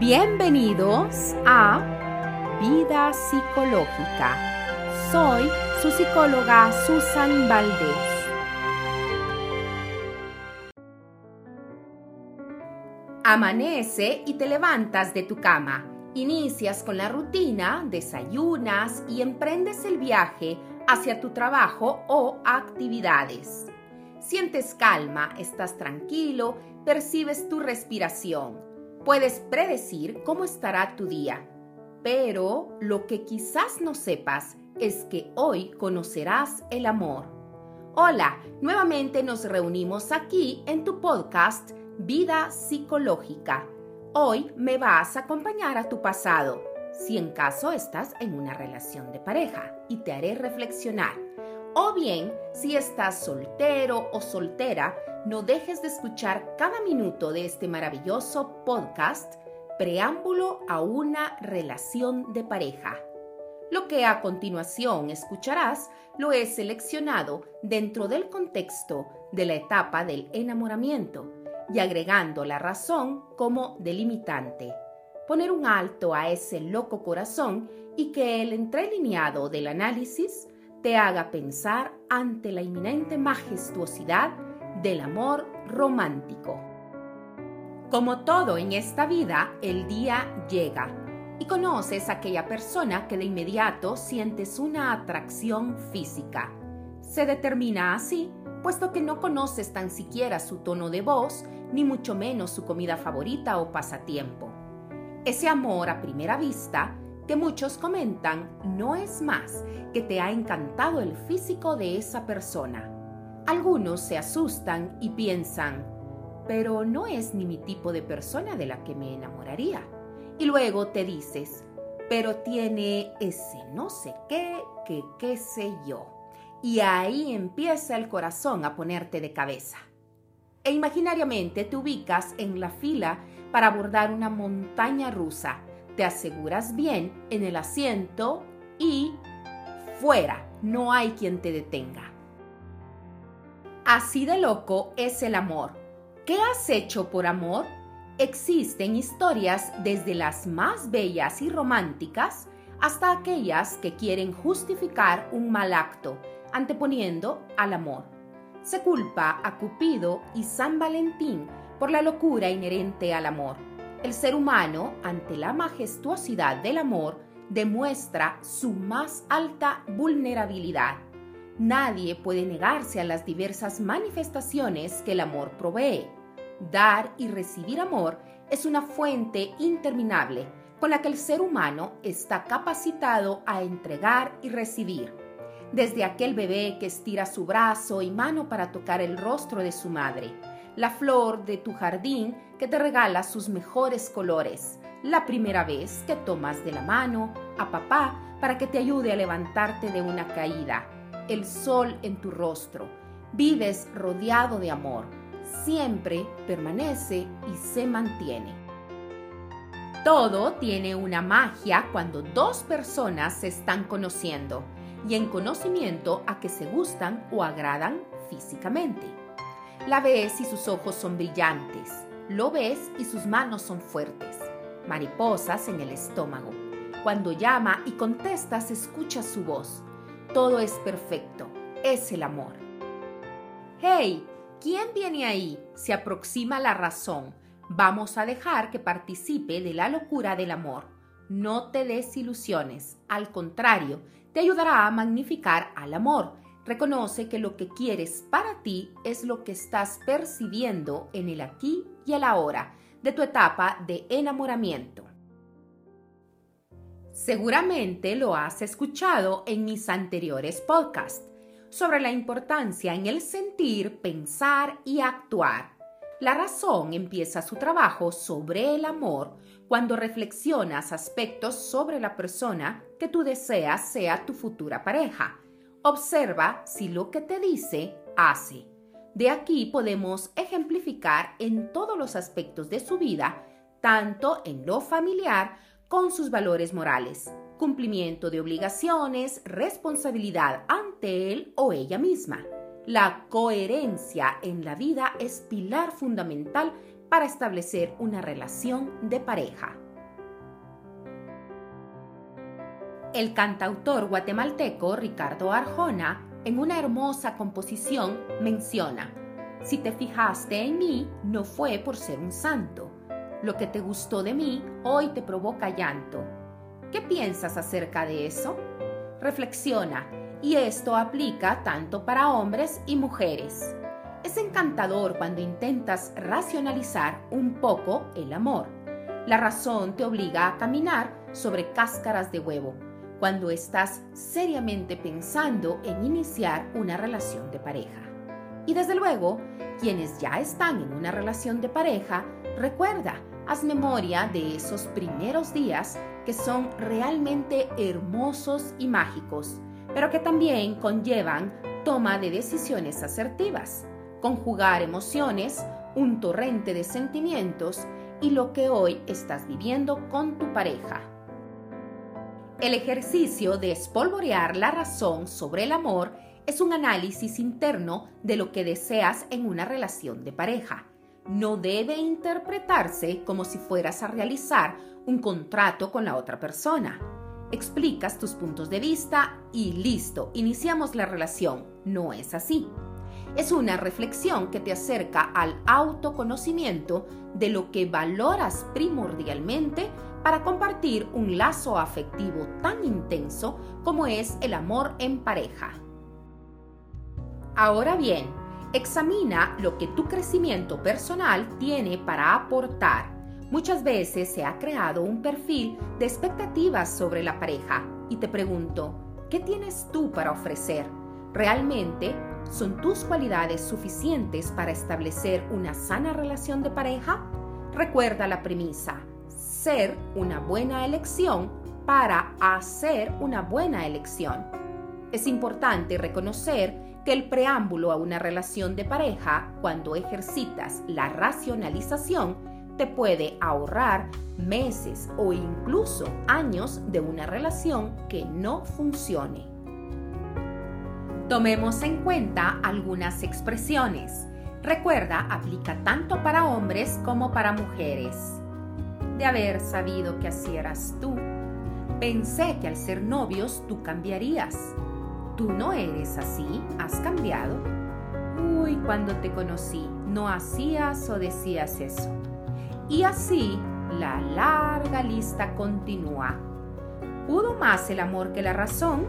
Bienvenidos a Vida Psicológica. Soy su psicóloga Susan Valdés. Amanece y te levantas de tu cama. Inicias con la rutina, desayunas y emprendes el viaje hacia tu trabajo o actividades. Sientes calma, estás tranquilo, percibes tu respiración Puedes predecir cómo estará tu día, pero lo que quizás no sepas es que hoy conocerás el amor. Hola, nuevamente nos reunimos aquí en tu podcast Vida Psicológica. Hoy me vas a acompañar a tu pasado, si en caso estás en una relación de pareja, y te haré reflexionar. O bien, si estás soltero o soltera, no dejes de escuchar cada minuto de este maravilloso podcast, Preámbulo a una relación de pareja. Lo que a continuación escucharás lo he seleccionado dentro del contexto de la etapa del enamoramiento y agregando la razón como delimitante. Poner un alto a ese loco corazón y que el entrelineado del análisis te haga pensar ante la inminente majestuosidad del amor romántico. Como todo en esta vida, el día llega y conoces a aquella persona que de inmediato sientes una atracción física. Se determina así, puesto que no conoces tan siquiera su tono de voz, ni mucho menos su comida favorita o pasatiempo. Ese amor a primera vista que muchos comentan no es más que te ha encantado el físico de esa persona. Algunos se asustan y piensan, pero no es ni mi tipo de persona de la que me enamoraría. Y luego te dices, pero tiene ese no sé qué, que qué sé yo. Y ahí empieza el corazón a ponerte de cabeza. E imaginariamente te ubicas en la fila para abordar una montaña rusa te aseguras bien en el asiento y fuera, no hay quien te detenga. Así de loco es el amor. ¿Qué has hecho por amor? Existen historias desde las más bellas y románticas hasta aquellas que quieren justificar un mal acto, anteponiendo al amor. Se culpa a Cupido y San Valentín por la locura inherente al amor el ser humano, ante la majestuosidad del amor, demuestra su más alta vulnerabilidad. Nadie puede negarse a las diversas manifestaciones que el amor provee. Dar y recibir amor es una fuente interminable con la que el ser humano está capacitado a entregar y recibir. Desde aquel bebé que estira su brazo y mano para tocar el rostro de su madre, la flor de tu jardín que te regala sus mejores colores, la primera vez que tomas de la mano a papá para que te ayude a levantarte de una caída, el sol en tu rostro, vives rodeado de amor, siempre permanece y se mantiene. Todo tiene una magia cuando dos personas se están conociendo y en conocimiento a que se gustan o agradan físicamente. La ves y sus ojos son brillantes. Lo ves y sus manos son fuertes. Mariposas en el estómago. Cuando llama y contestas, escuchas su voz. Todo es perfecto. Es el amor. ¡Hey! ¿Quién viene ahí? Se aproxima la razón. Vamos a dejar que participe de la locura del amor. No te des ilusiones. Al contrario, te ayudará a magnificar al amor Reconoce que lo que quieres para ti es lo que estás percibiendo en el aquí y el ahora de tu etapa de enamoramiento. Seguramente lo has escuchado en mis anteriores podcasts sobre la importancia en el sentir, pensar y actuar. La razón empieza su trabajo sobre el amor cuando reflexionas aspectos sobre la persona que tú deseas sea tu futura pareja Observa si lo que te dice hace. De aquí podemos ejemplificar en todos los aspectos de su vida, tanto en lo familiar con sus valores morales, cumplimiento de obligaciones, responsabilidad ante él o ella misma. La coherencia en la vida es pilar fundamental para establecer una relación de pareja. El cantautor guatemalteco Ricardo Arjona, en una hermosa composición, menciona, Si te fijaste en mí, no fue por ser un santo. Lo que te gustó de mí hoy te provoca llanto. ¿Qué piensas acerca de eso? Reflexiona, y esto aplica tanto para hombres y mujeres. Es encantador cuando intentas racionalizar un poco el amor. La razón te obliga a caminar sobre cáscaras de huevo cuando estás seriamente pensando en iniciar una relación de pareja. Y desde luego, quienes ya están en una relación de pareja, recuerda, haz memoria de esos primeros días que son realmente hermosos y mágicos, pero que también conllevan toma de decisiones asertivas, conjugar emociones, un torrente de sentimientos y lo que hoy estás viviendo con tu pareja. El ejercicio de espolvorear la razón sobre el amor es un análisis interno de lo que deseas en una relación de pareja. No debe interpretarse como si fueras a realizar un contrato con la otra persona. Explicas tus puntos de vista y listo, iniciamos la relación. No es así. Es una reflexión que te acerca al autoconocimiento de lo que valoras primordialmente para compartir un lazo afectivo tan intenso como es el amor en pareja. Ahora bien, examina lo que tu crecimiento personal tiene para aportar. Muchas veces se ha creado un perfil de expectativas sobre la pareja y te pregunto, ¿qué tienes tú para ofrecer? ¿Realmente son tus cualidades suficientes para establecer una sana relación de pareja? Recuerda la premisa, ser una buena elección para hacer una buena elección. Es importante reconocer que el preámbulo a una relación de pareja, cuando ejercitas la racionalización, te puede ahorrar meses o incluso años de una relación que no funcione. Tomemos en cuenta algunas expresiones. Recuerda, aplica tanto para hombres como para mujeres de haber sabido que así eras tú. Pensé que al ser novios tú cambiarías. Tú no eres así, has cambiado. Uy, cuando te conocí, no hacías o decías eso. Y así la larga lista continúa. ¿Pudo más el amor que la razón?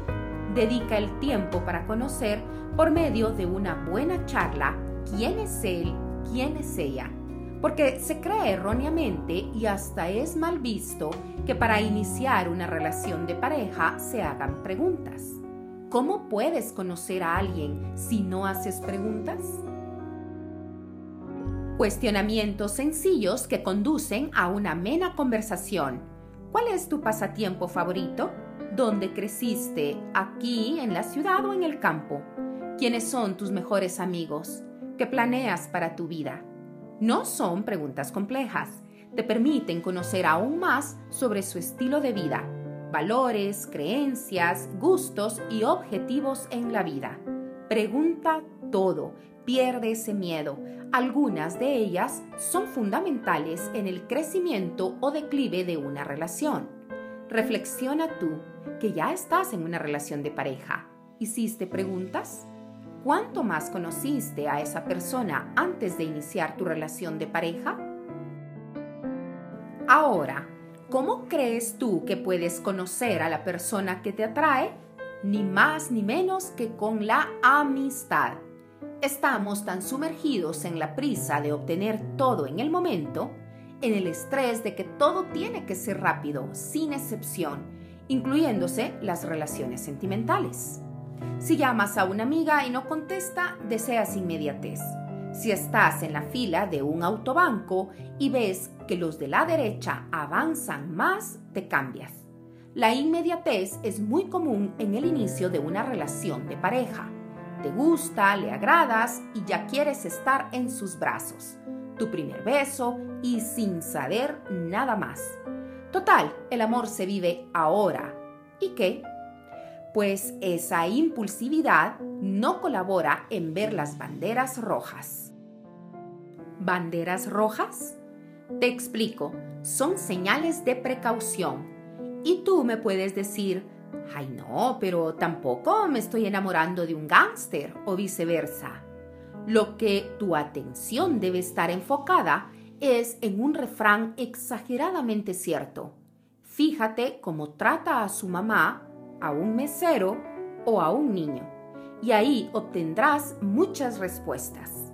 Dedica el tiempo para conocer por medio de una buena charla quién es él, quién es ella porque se cree erróneamente y hasta es mal visto que para iniciar una relación de pareja se hagan preguntas. ¿Cómo puedes conocer a alguien si no haces preguntas? Cuestionamientos sencillos que conducen a una amena conversación. ¿Cuál es tu pasatiempo favorito? ¿Dónde creciste? ¿Aquí, en la ciudad o en el campo? ¿Quiénes son tus mejores amigos? ¿Qué planeas para tu vida? No son preguntas complejas, te permiten conocer aún más sobre su estilo de vida, valores, creencias, gustos y objetivos en la vida. Pregunta todo, pierde ese miedo. Algunas de ellas son fundamentales en el crecimiento o declive de una relación. Reflexiona tú, que ya estás en una relación de pareja. ¿Hiciste preguntas? ¿Cuánto más conociste a esa persona antes de iniciar tu relación de pareja? Ahora, ¿cómo crees tú que puedes conocer a la persona que te atrae? Ni más ni menos que con la amistad. Estamos tan sumergidos en la prisa de obtener todo en el momento, en el estrés de que todo tiene que ser rápido, sin excepción, incluyéndose las relaciones sentimentales. Si llamas a una amiga y no contesta, deseas inmediatez. Si estás en la fila de un autobanco y ves que los de la derecha avanzan más, te cambias. La inmediatez es muy común en el inicio de una relación de pareja. Te gusta, le agradas y ya quieres estar en sus brazos. Tu primer beso y sin saber nada más. Total, el amor se vive ahora. ¿Y qué? Pues esa impulsividad no colabora en ver las banderas rojas. ¿Banderas rojas? Te explico, son señales de precaución. Y tú me puedes decir, Ay, no, pero tampoco me estoy enamorando de un gángster o viceversa. Lo que tu atención debe estar enfocada es en un refrán exageradamente cierto. Fíjate cómo trata a su mamá, a un mesero o a un niño, y ahí obtendrás muchas respuestas.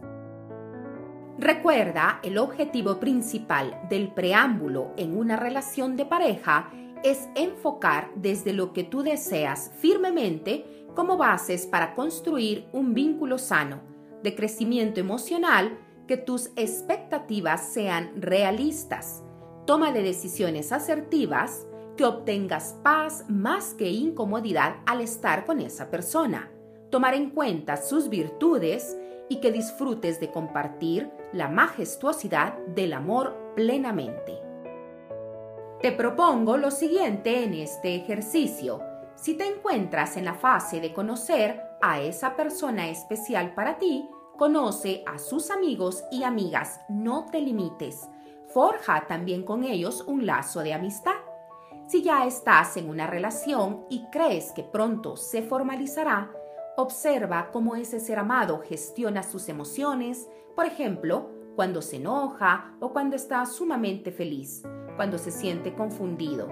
Recuerda, el objetivo principal del preámbulo en una relación de pareja es enfocar desde lo que tú deseas firmemente como bases para construir un vínculo sano, de crecimiento emocional, que tus expectativas sean realistas, toma de decisiones asertivas, que obtengas paz más que incomodidad al estar con esa persona, tomar en cuenta sus virtudes y que disfrutes de compartir la majestuosidad del amor plenamente. Te propongo lo siguiente en este ejercicio. Si te encuentras en la fase de conocer a esa persona especial para ti, conoce a sus amigos y amigas, no te limites. Forja también con ellos un lazo de amistad. Si ya estás en una relación y crees que pronto se formalizará, observa cómo ese ser amado gestiona sus emociones, por ejemplo, cuando se enoja o cuando está sumamente feliz, cuando se siente confundido.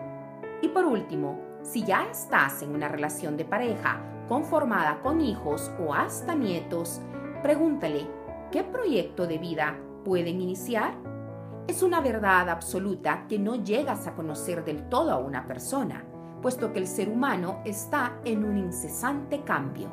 Y por último, si ya estás en una relación de pareja conformada con hijos o hasta nietos, pregúntale, ¿qué proyecto de vida pueden iniciar? Es una verdad absoluta que no llegas a conocer del todo a una persona, puesto que el ser humano está en un incesante cambio.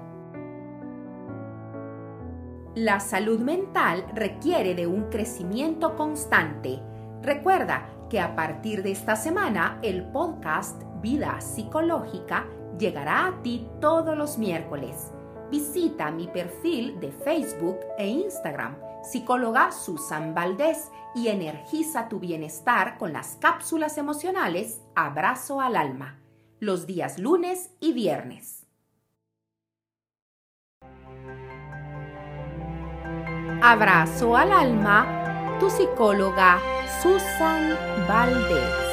La salud mental requiere de un crecimiento constante. Recuerda que a partir de esta semana el podcast Vida Psicológica llegará a ti todos los miércoles. Visita mi perfil de Facebook e Instagram, psicóloga Susan Valdés, y energiza tu bienestar con las cápsulas emocionales Abrazo al Alma, los días lunes y viernes. Abrazo al alma, tu psicóloga Susan Valdez.